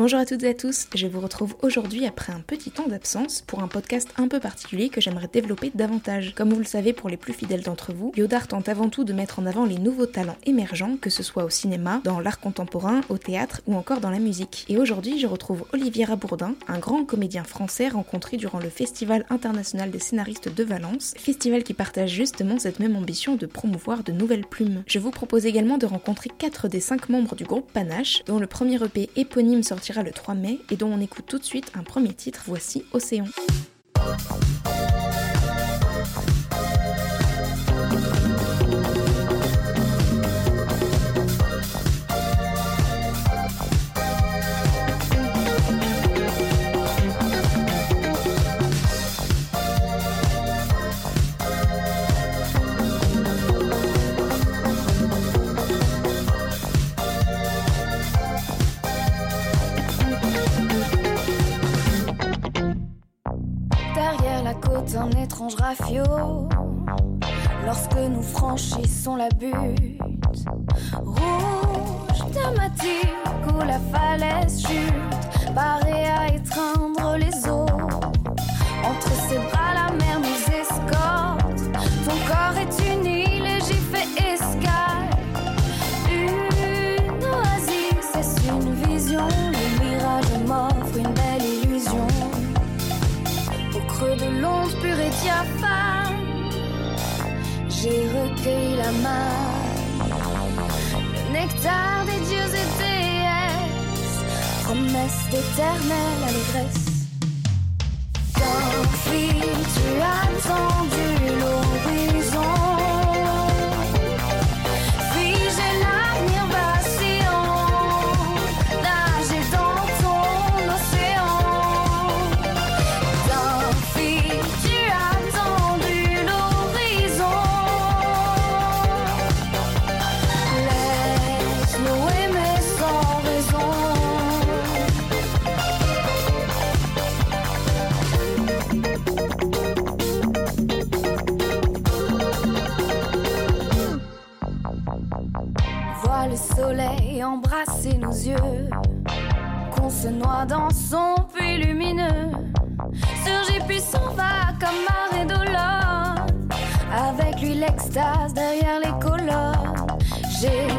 Bonjour à toutes et à tous, je vous retrouve aujourd'hui après un petit temps d'absence pour un podcast un peu particulier que j'aimerais développer davantage. Comme vous le savez pour les plus fidèles d'entre vous, Yodar tente avant tout de mettre en avant les nouveaux talents émergents, que ce soit au cinéma, dans l'art contemporain, au théâtre ou encore dans la musique. Et aujourd'hui, je retrouve Olivier Rabourdin, un grand comédien français rencontré durant le Festival international des scénaristes de Valence, festival qui partage justement cette même ambition de promouvoir de nouvelles plumes. Je vous propose également de rencontrer 4 des 5 membres du groupe Panache, dont le premier EP éponyme le 3 mai et dont on écoute tout de suite un premier titre, voici Océan. Rafio. Lorsque nous franchissons la butte, rouge thématique où la falaise chute, parée à étreindre les eaux. La. Le nectar des dieux et déesses, promesse d'éternelle allégresse. D'un fil, tu as qu'on se noie dans son puits lumineux. Surgit puis s'en va comme marée d'Olonne. Avec lui l'extase derrière les colonnes. J'effleure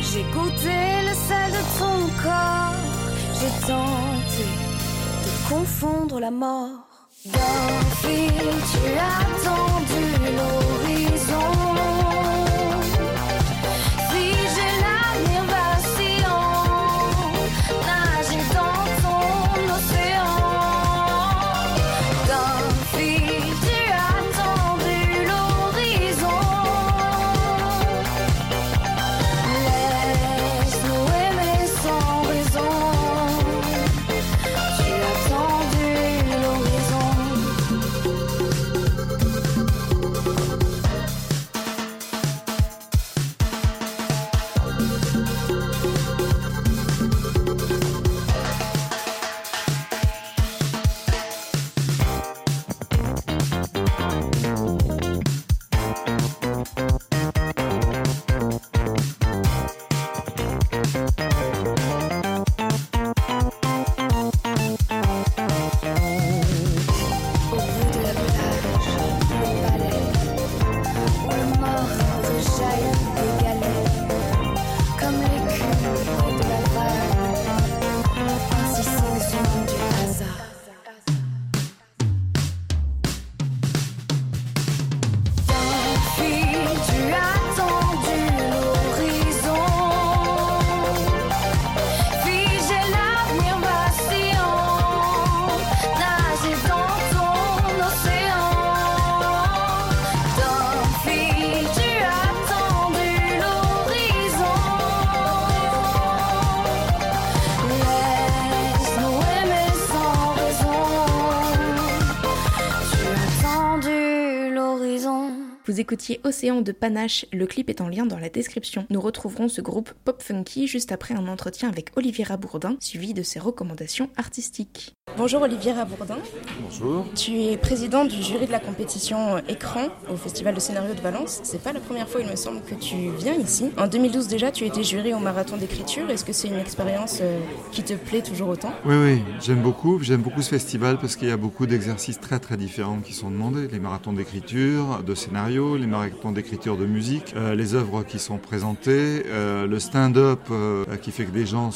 J'ai goûté le sel de ton corps, j'ai tenté de confondre la mort. D'un fil, tu as tendu l'horizon. Écoutiez Océan de Panache, le clip est en lien dans la description. Nous retrouverons ce groupe pop funky juste après un entretien avec Olivier Rabourdin, suivi de ses recommandations artistiques. Bonjour Olivier Rabourdin. Bonjour. Tu es président du jury de la compétition Écran au Festival de scénario de Valence. C'est pas la première fois, il me semble, que tu viens ici. En 2012 déjà, tu étais jury au marathon d'écriture. Est-ce que c'est une expérience euh, qui te plaît toujours autant? Oui, oui, j'aime beaucoup. J'aime beaucoup ce festival parce qu'il y a beaucoup d'exercices très très différents qui sont demandés. Les marathons d'écriture, de scénario, les marathons d'écriture de musique, euh, les œuvres qui sont présentées, euh, le stand-up qui fait que des gens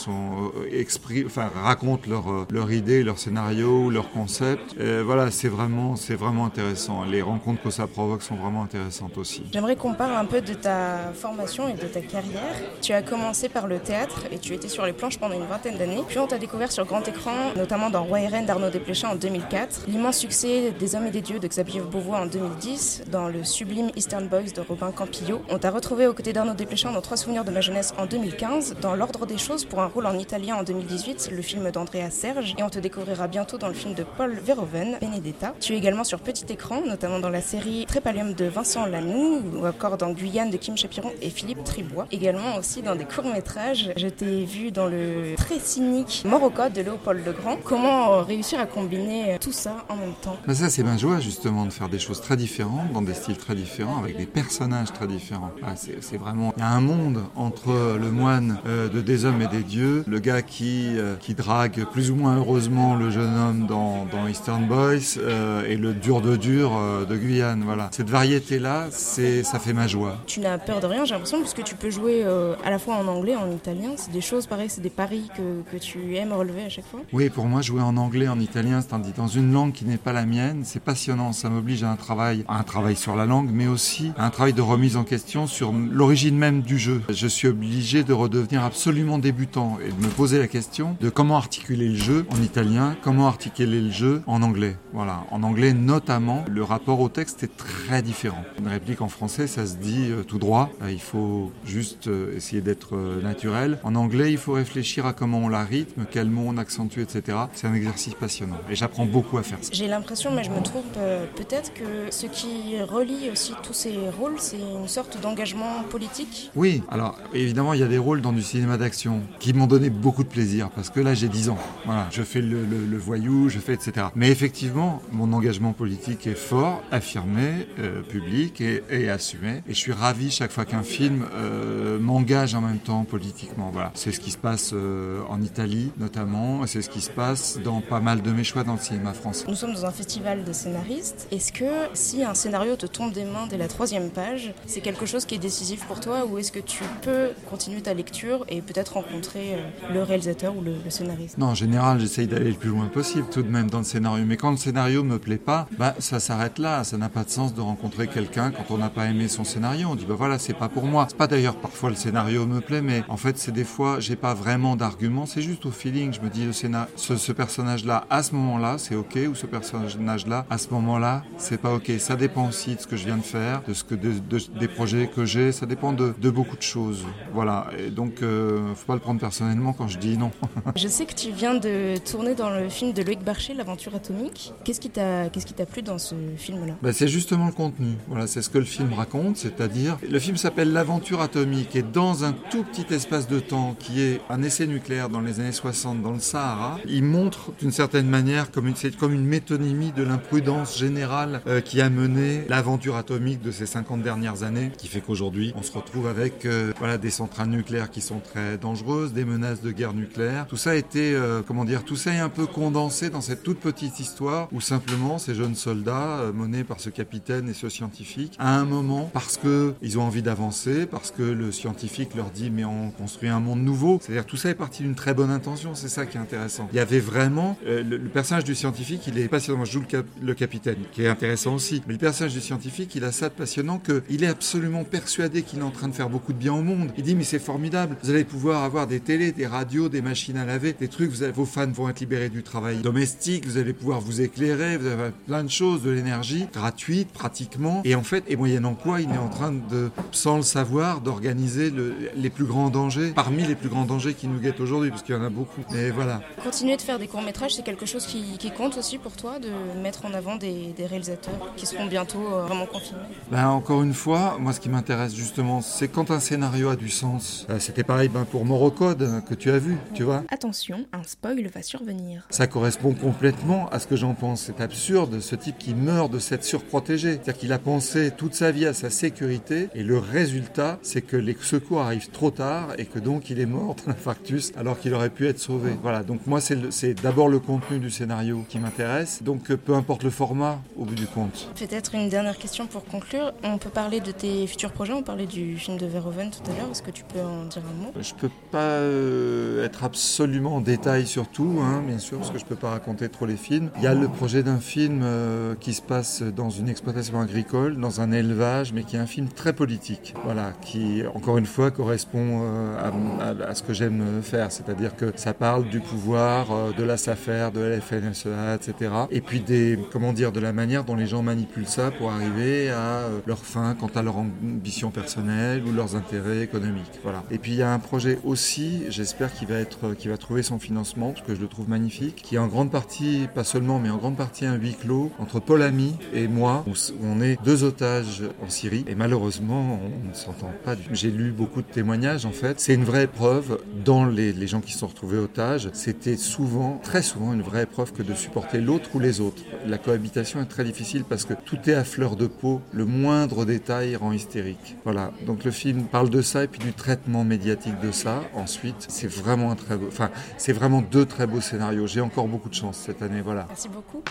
racontent leur, leur idée, leur scénario, leur concept. voilà, c'est vraiment, vraiment intéressant. Les rencontres que ça provoque sont vraiment intéressantes aussi. J'aimerais qu'on parle un peu de ta formation et de ta carrière. Tu as commencé par le théâtre et tu étais sur les planches pendant une vingtaine d'années. Puis on t'a découvert sur grand écran, notamment dans Roi et Reine d'Arnaud Desplechin en 2004, l'immense succès des Hommes et des Dieux de Xavier Beauvois en 2010, dans le sublime Eastern Boys de Robin Campillo. On t'a retrouvé aux côtés d'Arnaud Desplechin dans Trois souvenirs de ma jeunesse en 2015, dans L'ordre des choses pour un rôle en italien en 2018, le film d'Andrea Serge, et on te découvrira bientôt dans le film de Paul Verhoeven, Benedetta. Tu es également sur petit écran, notamment dans la série Trépalium de Vincent Lanoux, ou encore dans Guyane de Kim Chapiron et Philippe Tribois. Également aussi dans des courts-métrages. Je t'ai vu dans le très cynique Morocco de Léopold Legrand. Comment réussir à combiner tout ça en même temps? Bah Ça, c'est ma joie justement de faire des choses très différentes, dans des styles très différents, avec des personnages très différents. Ah, c'est vraiment. Il y a un monde entre le moine euh, de Des Hommes et des Dieux, le gars qui, euh, qui drague plus ou moins heureusement le jeune homme dans, dans Eastern Boys, euh, et le dur de dur de Guyane. Voilà. Cette variété-là, ça fait ma joie. Tu n'as peur de rien, j'ai l'impression, puisque tu peux jouer à la fois en anglais, en italien. C'est des choses pareilles, c'est des paris que, que, tu aimes relever à chaque fois? Oui, pour moi, jouer en anglais, en italien, c'est dans une langue qui n'est pas la mienne, c'est passionnant. Ça m'oblige à un travail, à un travail sur la langue, mais aussi un travail de remise en question sur l'origine même du jeu. Je suis obligé de redevenir absolument débutant et de me poser la question de comment articuler le jeu en italien, comment articuler le jeu en anglais. Voilà, en anglais notamment, le rapport au texte est très différent. Une réplique en français, ça se dit euh, tout droit. Euh, il faut juste euh, essayer d'être naturel. En anglais, il faut réfléchir à comment on la rythme, quels mots on accentue, etc. C'est un exercice passionnant et j'apprends beaucoup à faire ça. J'ai l'impression, mais je me trompe peut-être que ce qui relie aussi tous ces rôles, c'est une sorte d'engagement politique. Oui, alors évidemment, il y a des rôles dans du cinéma d'action qui m'ont donné beaucoup de plaisir parce que là, j'ai 10 ans. Voilà, je fais le, voyou, je fais etc. Mais effectivement, mon engagement politique est fort, affirmé, public et, et assumé. Et je suis ravi chaque fois qu'un film euh, m'engage en même temps politiquement. Voilà. C'est ce qui se passe euh, en Italie notamment, et c'est ce qui se passe dans pas mal de mes choix dans le cinéma français. Nous sommes dans un festival de scénaristes. Est-ce que si un scénario te tombe des mains dès la troisième page, c'est quelque chose qui est décisif pour toi ou est-ce que tu peux continuer ta lecture et peut-être rencontrer euh, le réalisateur ou le, scénariste? Non, en général, j'essaye d'aller le plus loin possible tout de même dans le scénario. Mais quand le scénario me plaît pas, bah, ça s'arrête là. Ça n'a pas de sens de rencontrer quelqu'un quand on n'a pas aimé son scénario. On dit bah voilà, c'est pas pour moi. C'est pas d'ailleurs parfois le scénario me plaît, mais en fait c'est des fois j'ai pas vraiment d'argument. C'est juste au feeling. Je me dis ce, ce personnage-là à ce moment-là c'est ok ou ce personnage-là à ce moment-là c'est pas ok. Ça dépend aussi de ce que je viens de faire, de ce que des projets que j'ai. Ça dépend de, de, beaucoup de choses. Voilà. Et donc euh, faut pas le prendre personnellement quand je dis non. je sais que tu viens de tourner dans le film de Loïc Barcher, l'aventure atomique. Qu'est-ce qui t'a qu'est-ce qui t'a plu dans ce film-là? Bah, c'est justement le contenu. Voilà, c'est ce que le film raconte, c'est-à-dire le film s'appelle L'aventure atomique et dans un tout petit espace de temps qui est un essai nucléaire dans les années 60 dans le Sahara, il montre d'une certaine manière comme une, comme une métonymie de l'imprudence générale euh, qui a mené l'aventure atomique de ces 50 dernières années, qui fait qu'aujourd'hui on se retrouve avec euh, voilà, des centrales nucléaires qui sont très dangereuses, des menaces de guerre nucléaire. Tout ça a été, euh, comment dire, tout ça est un peu condensé dans cette toute petite histoire où simplement ces jeunes soldats menés par ce capitaine et ce scientifique, à un moment, parce que ils ont envie d'avancer, parce que le scientifique leur dit mais on construit un monde nouveau. C'est-à-dire tout ça est parti d'une très bonne intention, c'est ça qui est intéressant. Il y avait vraiment euh, le, personnage du scientifique, il est passionnant. Je joue le, le, capitaine, qui est intéressant aussi. Mais le personnage du scientifique, il a de passionnant qu'il est absolument persuadé qu'il est en train de faire beaucoup de bien au monde. Il dit mais c'est formidable, vous allez pouvoir avoir des télés, des radios, des machines à laver, des trucs, vous vos fans vont être libérés du travail domestique, vous allez pouvoir vous éclairer, vous avez plein de choses, de l'énergie gratuite pratiquement. Et en fait, et moyennant quoi, il est en train de, sans le savoir, d'organiser les plus grands dangers, parmi les plus grands dangers qui nous guettent aujourd'hui, parce qu'il y en a beaucoup. Et voilà. Continuer de faire des courts-métrages, c'est quelque chose qui, compte aussi pour toi, de mettre en avant des, réalisateurs qui seront bientôt euh, vraiment confirmés ben, Encore une fois, moi ce qui m'intéresse justement, c'est quand un scénario a du sens. Euh, c'était pareil ben, pour Morocode euh, que tu as vu, tu vois. Attention, un spoil va survenir. Ça correspond complètement à ce que j'en pense. C'est absurde, ce type qui meurt de cette surprotégé. C'est-à-dire qu'il a pensé toute sa vie à sa sécurité et le résultat, c'est que les secours arrivent trop tard et que donc il est mort d'un infarctus alors qu'il aurait pu être sauvé. Voilà, donc moi c'est d'abord le contenu du scénario qui m'intéresse. Donc peu importe le format au bout du compte. Peut-être une dernière question pour conclure. On peut parler de tes futurs projets, on parlait du film de Verhoeven tout à l'heure. Est-ce que tu peux en dire un mot? Je peux pas euh, être absolument en détail sur tout, hein, bien sûr, parce que je peux pas raconter trop les films. Il y a le projet d'un film euh, qui se passe dans une exploitation agricole, dans un élevage, mais qui est un film très politique. Voilà, qui encore une fois correspond euh, à, à, ce que j'aime faire, c'est-à-dire que ça parle du pouvoir, de la SAFER, de la FNSEA, etc. Et puis des, comment dire, de la manière dont les gens manipulent ça pour arriver à leur fin quant à leur ambition personnelle ou leurs intérêts économiques. Voilà. Et puis il y a un projet aussi, j'espère qu'il va être, qui va trouver son financement, parce que je le trouve magnifique, qui est en grande partie, pas seulement, mais en grande partie un huis clos entre Paul Ami et moi, où on est deux otages en Syrie. Et malheureusement, on ne s'entend pas. J'ai lu beaucoup de témoignages, en fait. C'est une vraie épreuve dans les, les gens qui se sont retrouvés otages. C'était souvent, très souvent, une vraie épreuve que de supporter l'autre ou les autres. La cohabitation est très difficile parce que tout est à fleur de peau. Le moindre détail rend hystérique. Voilà. Donc le film parle de ça et puis du traitement médiatique de ça. Ensuite, c'est vraiment un très beau, enfin, c'est vraiment deux très beaux scénarios. J'ai encore beaucoup de chance cette année. Voilà. Merci beaucoup.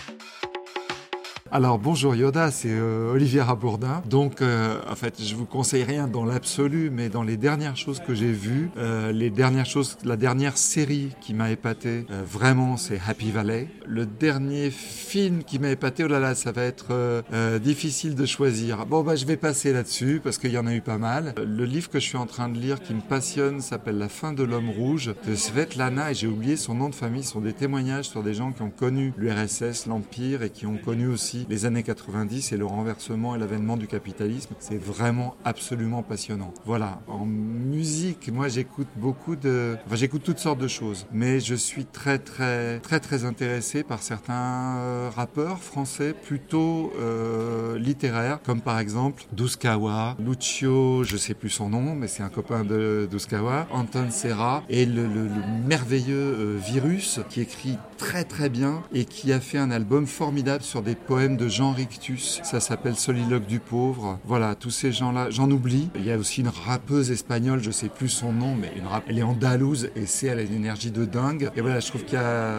Alors bonjour Yoda, c'est euh, Olivier Rabourdin. Donc euh, en fait, je vous conseille rien dans l'absolu, mais dans les dernières choses que j'ai vues, euh, les dernières choses, la dernière série qui m'a épaté, vraiment, c'est Happy Valley. Le dernier film qui m'a épaté, oh là là, ça va être difficile de choisir. Bon bah je vais passer là-dessus parce qu'il y en a eu pas mal. Le livre que je suis en train de lire qui me passionne s'appelle La fin de l'homme rouge de Svetlana et j'ai oublié son nom de famille. Ce sont des témoignages sur des gens qui ont connu l'URSS, l'Empire et qui ont connu aussi les années 90 et le renversement et l'avènement du capitalisme. C'est vraiment absolument passionnant. Voilà. En musique, moi j'écoute beaucoup de, enfin j'écoute toutes sortes de choses, mais je suis très très très très intéressé par certains euh, rappeurs français plutôt euh, littéraires, comme par exemple Douskawa, Lucio, je sais plus son nom, mais c'est un copain de Douskawa, Anton Serra et le, le, merveilleux euh, Virus qui écrit très très bien et qui a fait un album formidable sur des poèmes de Jean Rictus. Ça s'appelle Soliloque du pauvre. Voilà, tous ces gens-là, j'en oublie. Il y a aussi une rappeuse espagnole, je sais plus son nom, mais elle est andalouse et c'est elle a une énergie de dingue. Et voilà, je trouve qu'il y a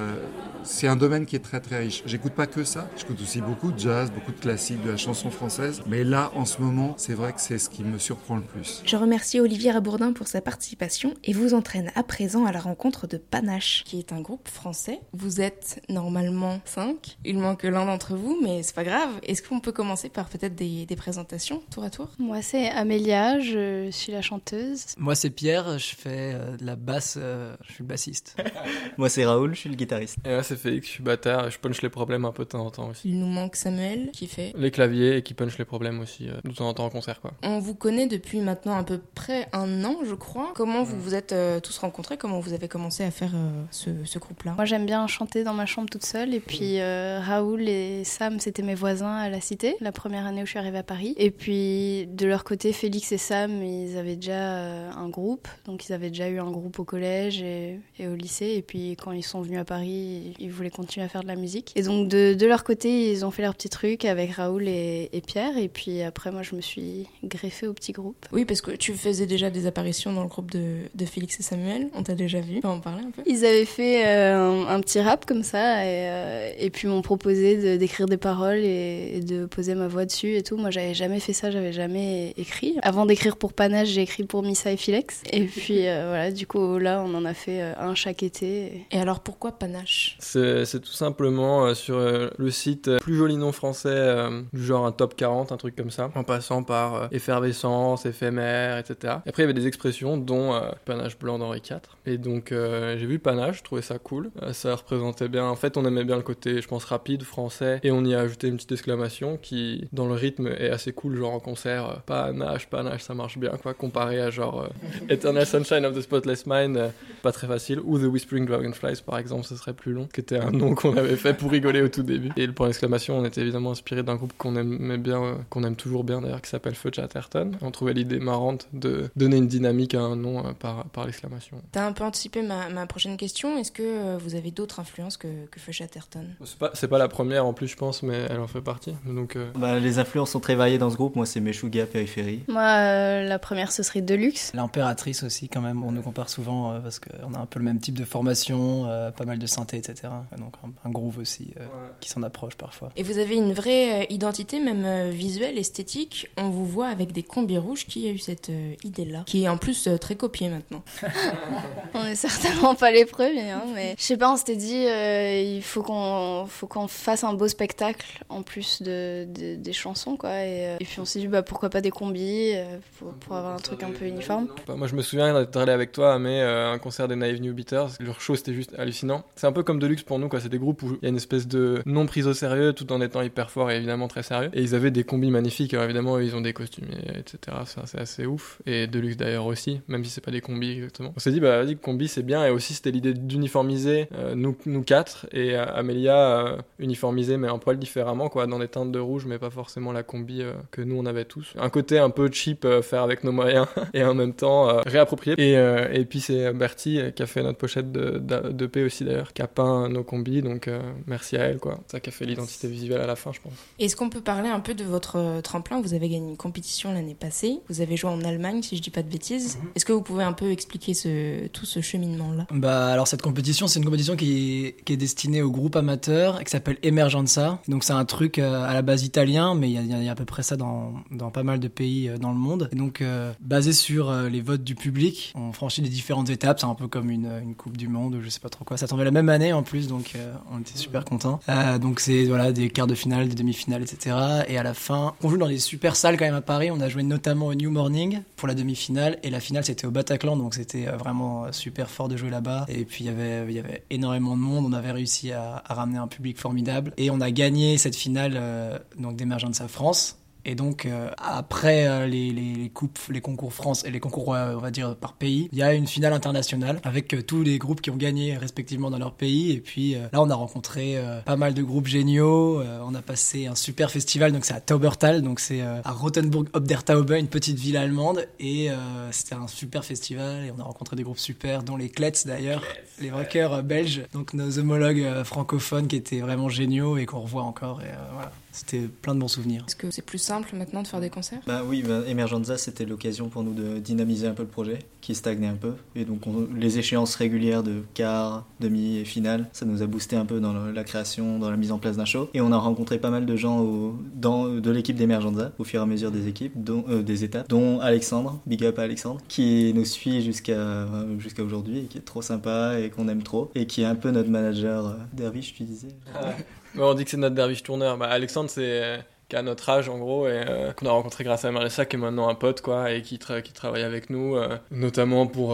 c'est un domaine qui est très très riche. J'écoute pas que ça, j'écoute aussi beaucoup de jazz, beaucoup de classiques, de la chanson française. Mais là, en ce moment, c'est vrai que c'est ce qui me surprend le plus. Je remercie Olivier Rabourdin pour sa participation et vous entraîne à présent à la rencontre de Panache, qui est un groupe français. Vous êtes normalement cinq. Il manque l'un d'entre vous, mais c'est pas grave. Est-ce qu'on peut commencer par peut-être des, présentations tour à tour? Moi, c'est Amélia, je suis la chanteuse. Moi, c'est Pierre, je fais euh, de la basse, euh, je suis bassiste. Moi, c'est Raoul, je suis le guitariste. Et moi, c'est Félix, je suis batteur et je punch les problèmes un peu de temps en temps aussi. Il nous manque Samuel qui fait les claviers et qui punch les problèmes aussi euh, de temps en temps en concert. Quoi. On vous connaît depuis maintenant à peu près un an, je crois. Comment vous vous êtes tous rencontrés? Comment vous avez commencé à faire ce, ce groupe-là? Moi, j'aime bien chanter dans ma chambre toute seule et puis Raoul et Sam, c'était mes voisins à la Cité, la première année où je suis arrivée à Paris. Et puis de leur côté, Félix et Sam, ils avaient déjà euh, un groupe, donc ils avaient déjà eu un groupe au collège et, au lycée. Et puis quand ils sont venus à Paris, ils voulaient continuer à faire de la musique. Et donc de, de leur côté, ils ont fait leur petit truc avec Raoul et, Pierre. Et puis après, moi, je me suis greffée au petit groupe. Oui, parce que tu faisais déjà des apparitions dans le groupe de, de Félix et Samuel. On t'a déjà vu. On en parler un peu Ils avaient fait euh, un, petit rap comme ça et, euh, et puis m'ont proposé d'écrire des paroles et, et de poser ma voix dessus et tout. Moi, j'avais jamais fait ça, j'avais jamais écrit. Avant d'écrire pour Panache, j'ai écrit pour Missa et Filex. Et puis euh, voilà, du coup, là, on en a fait euh, un chaque été. Et alors, pourquoi Panache? C'est tout simplement euh, sur le site plus joli nom français, du genre un top 40, un truc comme ça, en passant par effervescence, éphémère, etc. Et après, il y avait des expressions, dont Panache blanc d'Henri IV. Et donc, j'ai vu Panache, je trouvais ça cool. ça représentait bien. En fait, on aimait bien le côté, je pense, rapide français. Et on y a ajouté une petite exclamation qui, dans le rythme, est assez cool, genre en concert, euh, pas nage, pas nage, ça marche bien, quoi, comparé à genre euh, Eternal Sunshine of the Spotless Mind, euh, pas très facile, ou The Whispering Dragonflies, par exemple, ce serait plus long, qui était un nom qu'on avait fait pour rigoler au tout début. Et le point d'exclamation, on était évidemment inspiré d'un groupe qu'on aimait bien, euh, qu'on aime toujours bien d'ailleurs, qui s'appelle Feu Chatterton. On trouvait l'idée marrante de donner une dynamique à un nom par, par l'exclamation. T'as un peu anticipé ma, ma prochaine question. Est-ce que vous avez d'autres influences que, que Feu Chatterton C'est pas, c'est pas la première en plus, je pense, mais elle en fait partie. Donc, euh, Bah, les influences sont très variées dans ce groupe. Moi, c'est Meshuga, Périphérie. Moi, euh, la première, ce serait Deluxe. L'impératrice aussi, quand même, on nous compare souvent euh, parce qu'on a un peu le même type de formation, euh, pas mal de synthé, etc. Et donc un, un groove aussi euh, qui s'en approche parfois. Et vous avez une vraie euh, identité, même euh, visuelle, esthétique. On vous voit avec des combis rouges. Qui a eu cette euh, idée-là? Qui est en plus euh, très copiée maintenant. On est certainement pas les premiers, hein, mais je sais pas, on s'était dit, euh, il faut qu'on, faut qu'on fasse un beau spectacle en plus de, de- des chansons, quoi. Et, euh, puis on s'est dit, bah pourquoi pas des combis euh, pour, avoir un truc un peu uniforme. Moi, je me souviens d'être allé avec toi à Mai, euh, un concert des Naive New Beaters. Leur show, c'était juste hallucinant. C'est un peu comme Deluxe pour nous, quoi. C'est des groupes où il y a une espèce de non prise au sérieux tout en étant hyper fort et évidemment très sérieux. Et ils avaient des combis magnifiques. Alors, évidemment, ils ont des costumes, et- etc. C'est assez ouf. Et Deluxe d'ailleurs aussi, même si c'est pas des combis exactement. On s'est dit, bah, vas-y, combi, c'est bien. Et aussi, c'était l'idée d'uniformiser euh, nous, nous quatre et euh, Amélia euh, uniformiser, mais un poil différemment, quoi, dans des teintes de rouge, mais pas forcément la combi euh, que nous on avait tous. Un côté un peu cheap, euh, faire avec nos moyens, et en même temps euh, réapproprié. Et, euh, et puis c'est Bertie qui a fait notre pochette de, de, de P aussi d'ailleurs, qui a peint nos combis, donc euh, merci à elle, quoi. C'est ça qui a fait l'identité visuelle à la fin, je pense. Est-ce qu'on peut parler un peu de votre tremplin? Vous avez gagné une compétition l'année passée. Vous avez joué en Allemagne, si je dis pas de bêtises. Est-ce que vous pouvez un peu expliquer ce, tout ce cheminement-là? Bah alors cette compétition, c'est une compétition qui est, qui est destinée au groupe amateur et qui s'appelle Emergenza. Donc c'est un truc euh, à la base italien, mais il y a, à peu près ça dans, pas mal de pays euh, dans le monde. Et donc euh, basé sur les votes du public, on franchit les différentes étapes. C'est un peu comme une, coupe du monde je sais pas trop quoi. Ça tombait la même année en plus, donc on était super contents. Donc c'est voilà des quarts de finale, des demi-finales, etc. Et à la fin, on joue dans des super salles quand même à Paris. On a joué notamment au New Morning pour la demi-finale et la finale c'était au Bataclan, donc c'était vraiment super fort de jouer là-bas. Et puis il y avait il y avait énormément de monde. On avait réussi à, à ramener un public formidable et on a gagné cette finale euh, donc d'Emergenza France. Et donc, euh, après euh, les, les, les coupes, les concours France et les concours, euh, on va dire, par pays, il y a une finale internationale avec tous les groupes qui ont gagné respectivement dans leur pays. Et puis là, on a rencontré pas mal de groupes géniaux. On a passé un super festival, donc c'est à Taubertal, donc c'est à Rothenburg ob der Taube, une petite ville allemande. Et c'était un super festival et on a rencontré des groupes super, dont les Klets d'ailleurs, les rockers euh, belges, donc nos homologues francophones qui étaient vraiment géniaux et qu'on revoit encore. Et voilà, c'était plein de bons souvenirs. Est-ce que c'est plus simple maintenant de faire des concerts? Bah oui, bah, Emergenza, c'était l'occasion pour nous de dynamiser un peu le projet, qui stagnait un peu. Et donc, on- les échéances régulières de quart, demi et finale, ça nous a boosté un peu dans le- la création, dans la mise en place d'un show. Et on a rencontré pas mal de gens au- dans, de l'équipe d'Emergenza, au fur et à mesure des équipes, dont, euh, des étapes, dont Alexandre, big up à Alexandre, qui nous suit jusqu'à euh, jusqu'à aujourd'hui et qui est trop sympa et qu'on aime trop. Et qui est un peu notre manager euh, Dervish, tu disais. Ouais, on dit que c'est notre derviche tourneur. Bah, Alexandre, c'est euh, qui a notre âge en gros et euh, qu'on a rencontré grâce à Marissa qui est maintenant un pote quoi et qui, qui travaille avec nous euh, notamment pour,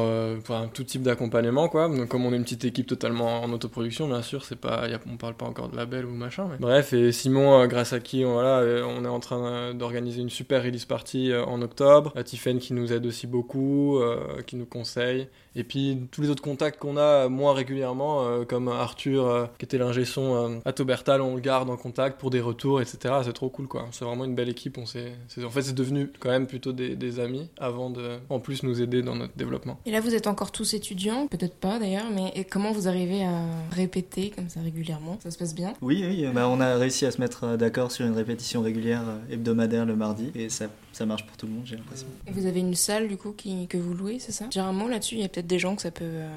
tout type d'accompagnement quoi. Donc comme on est une petite équipe totalement en autoproduction bien sûr c'est pas on parle pas encore de label ou machin bref et Simon grâce à qui on, voilà on est en train d'organiser une super release party en octobre. Euh, Tiffen qui nous aide aussi beaucoup qui nous conseille et puis tous les autres contacts qu'on a moins régulièrement, euh, comme Arthur euh, qui était l'ingé son euh, à Taubertal, on le garde en contact pour des retours, etc. C'est trop cool quoi. C'est vraiment une belle équipe. On s'est, c'est- en fait, c'est devenu quand même plutôt des, des amis avant de, en plus, nous aider dans notre développement. Et là, vous êtes encore tous étudiants, peut-être pas d'ailleurs, mais et comment vous arrivez à répéter comme ça régulièrement? Ça se passe bien? Oui, oui, bah on a réussi à se mettre d'accord sur une répétition régulière hebdomadaire le mardi et ça, ça marche pour tout le monde, j'ai l'impression. Et vous avez une salle du coup qui, que vous louez, c'est ça? Dire un mot là-dessus, il y a peut-être des gens que ça peut euh,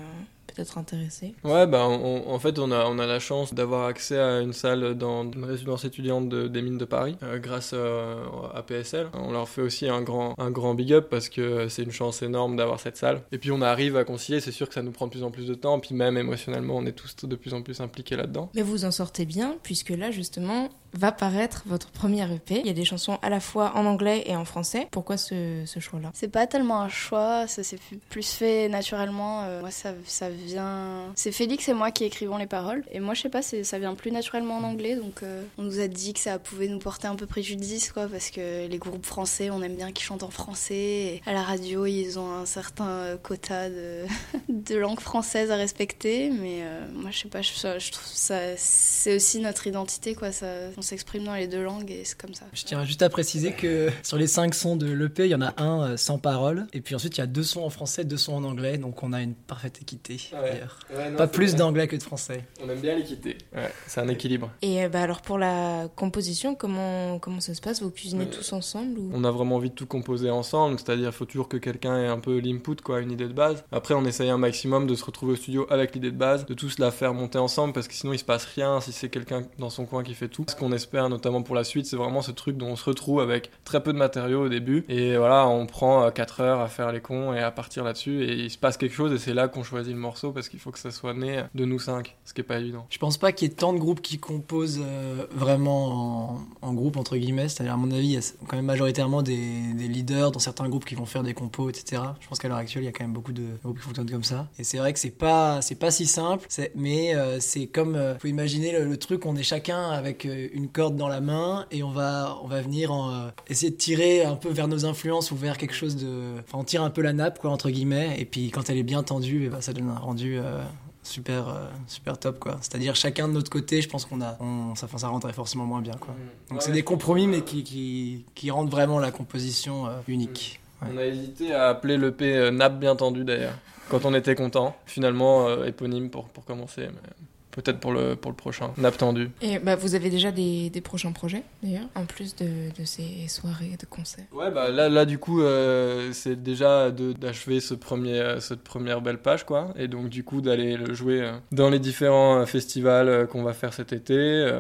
peut-être intéresser. Ouais, bah, on- en fait, on a, on a la chance d'avoir accès à une salle dans une résidence étudiante de- des mines de Paris, euh, grâce euh, à PSL. On leur fait aussi un grand, un grand big up parce que c'est une chance énorme d'avoir cette salle. Et puis, on arrive à concilier. C'est sûr que ça nous prend de plus en plus de temps. Puis, même émotionnellement, on est tous de plus en plus impliqués là-dedans. Mais vous en sortez bien, puisque là, justement, va paraître votre premier EP. Il y a des chansons à la fois en anglais et en français. Pourquoi ce, ce choix-là? C'est pas tellement un choix, ça s'est plus fait naturellement. Euh, moi, ça, ça vient. C'est Félix et moi qui écrivons les paroles. Et moi, je sais pas, ça vient plus naturellement en anglais. Donc, euh, on nous a dit que ça pouvait nous porter un peu préjudice, quoi, parce que les groupes français, on aime bien qu'ils chantent en français. Et à la radio, ils ont un certain euh, quota de, de langue française à respecter. Mais moi, je sais pas, je, trouve ça. C'est aussi notre identité, quoi. Ça, s'exprime dans les deux langues et c'est comme ça. Je tiens juste à préciser que sur les cinq sons de l'EP, il y en a un euh, sans parole. Et puis ensuite, il y a deux sons en français, deux sons en anglais. Donc on a une parfaite équité d'ailleurs. Pas plus d'anglais que de français. On aime bien l'équité. c'est un équilibre. Et euh, bah, alors pour la composition, comment, comment ça se passe? Vous cuisinez tous ensemble On a vraiment envie de tout composer ensemble. C'est-à-dire, il faut toujours que quelqu'un ait un peu l'input, quoi, une idée de base. Après, on essaye un maximum de se retrouver au studio avec l'idée de base, de tous la faire monter ensemble parce que sinon il se passe rien si c'est quelqu'un dans son coin qui fait tout. Ce qu'on espère notamment pour la suite, c'est vraiment ce truc dont on se retrouve avec très peu de matériaux au début. Et voilà, on prend 4 euh, heures à faire les cons et à partir là-dessus. Et il se passe quelque chose et c'est là qu'on choisit le morceau parce qu'il faut que ça soit né de nous cinq, ce qui est pas évident. Je pense pas qu'il y ait tant de groupes qui composent euh, vraiment en, groupe, entre guillemets. C'est-à-dire, à mon avis, il y a quand même majoritairement des, leaders dans certains groupes qui vont faire des compos, etc. Je pense qu'à l'heure actuelle, il y a quand même beaucoup de groupes qui fonctionnent comme ça. Et c'est vrai que c'est pas, c'est pas si simple, mais euh, c'est comme, il faut imaginer le, le, truc, on est chacun avec une corde dans la main et on va, on va venir en, euh, essayer de tirer un peu vers nos influences ou vers quelque chose de. Enfin, on tire un peu la nappe, quoi, entre guillemets, et puis quand elle est bien tendue, et eh ben, ça donne un rendu. Euh, super euh, super top quoi c'est à dire chacun de notre côté je pense qu'on a ça ça rentrait forcément moins bien quoi mmh. donc c'est des compromis mais qui, qui, qui rendent vraiment la composition unique on a hésité à appeler le P nappe bien tendue d'ailleurs quand on était content finalement éponyme pour, pour commencer mais peut-être pour le, pour le prochain. Nappe tendu. Et bah, vous avez déjà des, des prochains projets, d'ailleurs, en plus de, de, ces soirées de concerts Ouais, bah là, là du coup, euh, c'est déjà d'achever ce premier, euh, cette première belle page, quoi. Et donc, du coup, d'aller le jouer euh, dans les différents festivals qu'on va faire cet été,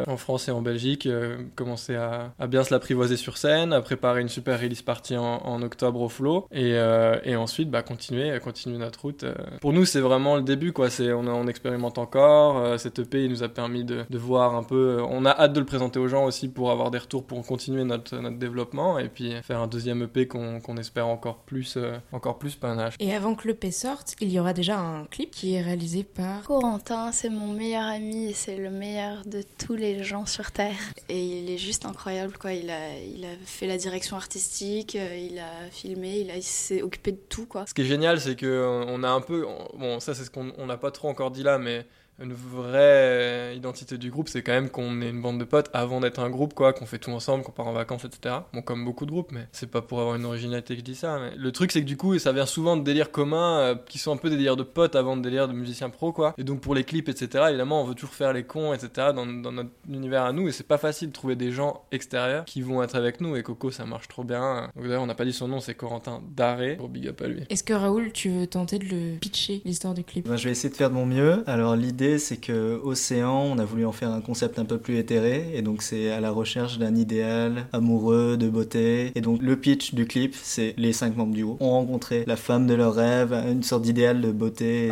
en France et en Belgique, commencer à, à, bien se l'apprivoiser sur scène, à préparer une super release party en, en octobre au Flow, et, et ensuite, bah, continuer, continuer notre route. Pour nous, c'est vraiment le début, quoi. On, on expérimente encore cette EP il nous a permis de, voir un peu. On a hâte de le présenter aux gens aussi pour avoir des retours pour continuer notre, notre développement et puis faire un deuxième EP qu'on espère encore plus, euh, encore plus panache. Et avant que l'EP sorte, il y aura déjà un clip qui est réalisé par Corentin. C'est mon meilleur ami et c'est le meilleur de tous les gens sur Terre. Et il est juste incroyable quoi. Il a, il a fait la direction artistique, euh, il a filmé, il, s'est occupé de tout quoi. Ce qui est génial, c'est que euh, on a un peu, bon ça c'est ce qu'on n'a pas trop encore dit là, mais une vraie identité du groupe, c'est quand même qu'on est une bande de potes avant d'être un groupe, quoi, qu'on fait tout ensemble, qu'on part en vacances, etc. Bon, comme beaucoup de groupes, mais c'est pas pour avoir une originalité que je dis ça. Mais le truc, c'est que du coup, ça vient souvent de délires communs, euh, qui sont un peu des délires de potes avant de délires de musiciens pro, quoi. Et donc pour les clips, etc., évidemment, on veut toujours faire les cons, etc., dans, dans notre univers à nous, et c'est pas facile de trouver des gens extérieurs qui vont être avec nous, et Coco, ça marche trop bien. Donc d'ailleurs, on n'a pas dit son nom, c'est Corentin Daré, pour big up à lui. Est-ce que Raoul, tu veux tenter de le pitcher, l'histoire du clip? Ben, Je vais essayer de faire de mon mieux. Alors l'idée, c'est que Océan, on a voulu en faire un concept un peu plus éthéré, et donc c'est à la recherche d'un idéal amoureux, de beauté. Et donc le pitch du clip, c'est les cinq membres du groupe ont rencontré la femme de leur rêve, une sorte d'idéal de beauté et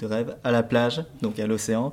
de, rêve à la plage, donc à l'océan.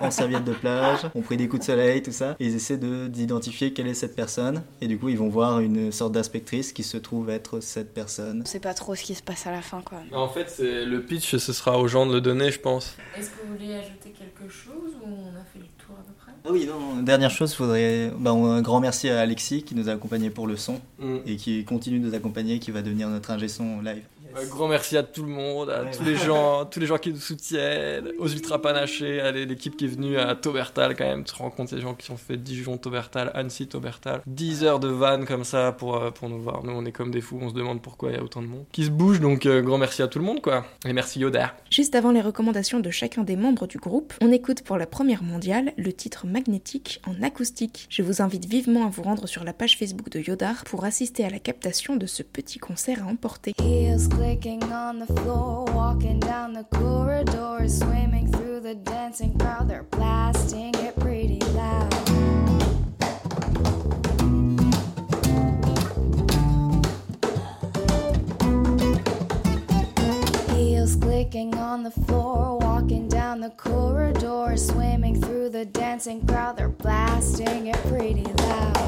En serviette de plage, ont pris des coups de soleil, tout ça, et ils essaient d'identifier quelle est cette personne, et du coup ils vont voir une sorte d'inspectrice qui se trouve être cette personne. On sait pas trop ce qui se passe à la fin, quoi. En fait, c'est le pitch, ce sera aux gens de le donner, je pense. Est-ce que vous voulez ajouter quelque chose ou on a fait le tour à peu près? Ah oui, non, dernière chose, faudrait bah, un grand merci à Alexis qui nous a accompagnés pour le son mm. et qui continue de nous accompagner, qui va devenir notre ingé son live. Un grand merci à tout le monde, à tous les gens, tous les gens qui nous soutiennent, aux ultra panachés, à l'équipe qui est venue à Taubertal quand même. Tu te rends compte, les gens qui ont fait Dijon, Taubertal, Annecy, Taubertal. 10 heures de van comme ça pour, euh, pour nous voir. Nous, on est comme des fous, on se demande pourquoi il y a autant de monde qui se bouge. Donc, euh, grand merci à tout le monde, quoi. Et merci Yoda. Juste avant les recommandations de chacun des membres du groupe, on écoute pour la première mondiale le titre Magnétique en acoustique. Je vous invite vivement à vous rendre sur la page Facebook de Yodar pour assister à la captation de ce petit concert à emporter. Clicking on the floor, walking down the corridor, swimming through the dancing crowd. They're blasting it pretty loud. Heels clicking on the floor, walking down the corridor, swimming through the dancing crowd. They're blasting it pretty loud.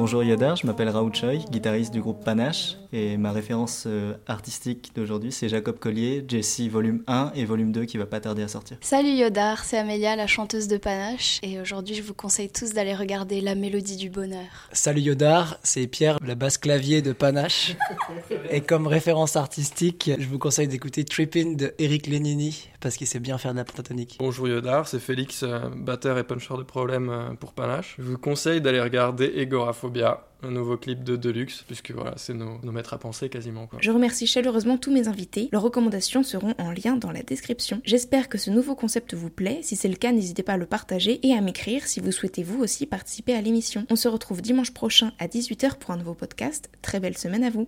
Bonjour Yodar, je m'appelle Raoul Choi, guitariste du groupe Panache, et ma référence euh, artistique d'aujourd'hui c'est Jacob Collier, Jesse volume 1 et volume 2 qui va pas tarder à sortir. Salut Yodar, c'est Amélia, la chanteuse de Panache, et aujourd'hui je vous conseille tous d'aller regarder La Mélodie du Bonheur. Salut Yodar, c'est Pierre, la basse clavier de Panache. Et comme référence artistique, je vous conseille d'écouter Trippin' de Eric Lenini parce qu'il sait bien faire de la pentatonique. Bonjour Yodar, c'est Félix, euh, batteur et puncher de problème euh, pour Panache. Je vous conseille d'aller regarder Egoraphobia, un nouveau clip de Deluxe, puisque voilà, c'est nos, nos maîtres à penser quasiment. Quoi. Je remercie chaleureusement tous mes invités. Leurs recommandations seront en lien dans la description. J'espère que ce nouveau concept vous plaît. Si c'est le cas, n'hésitez pas à le partager et à m'écrire si vous souhaitez vous aussi participer à l'émission. On se retrouve dimanche prochain à 18h pour un nouveau podcast. Très belle semaine à vous.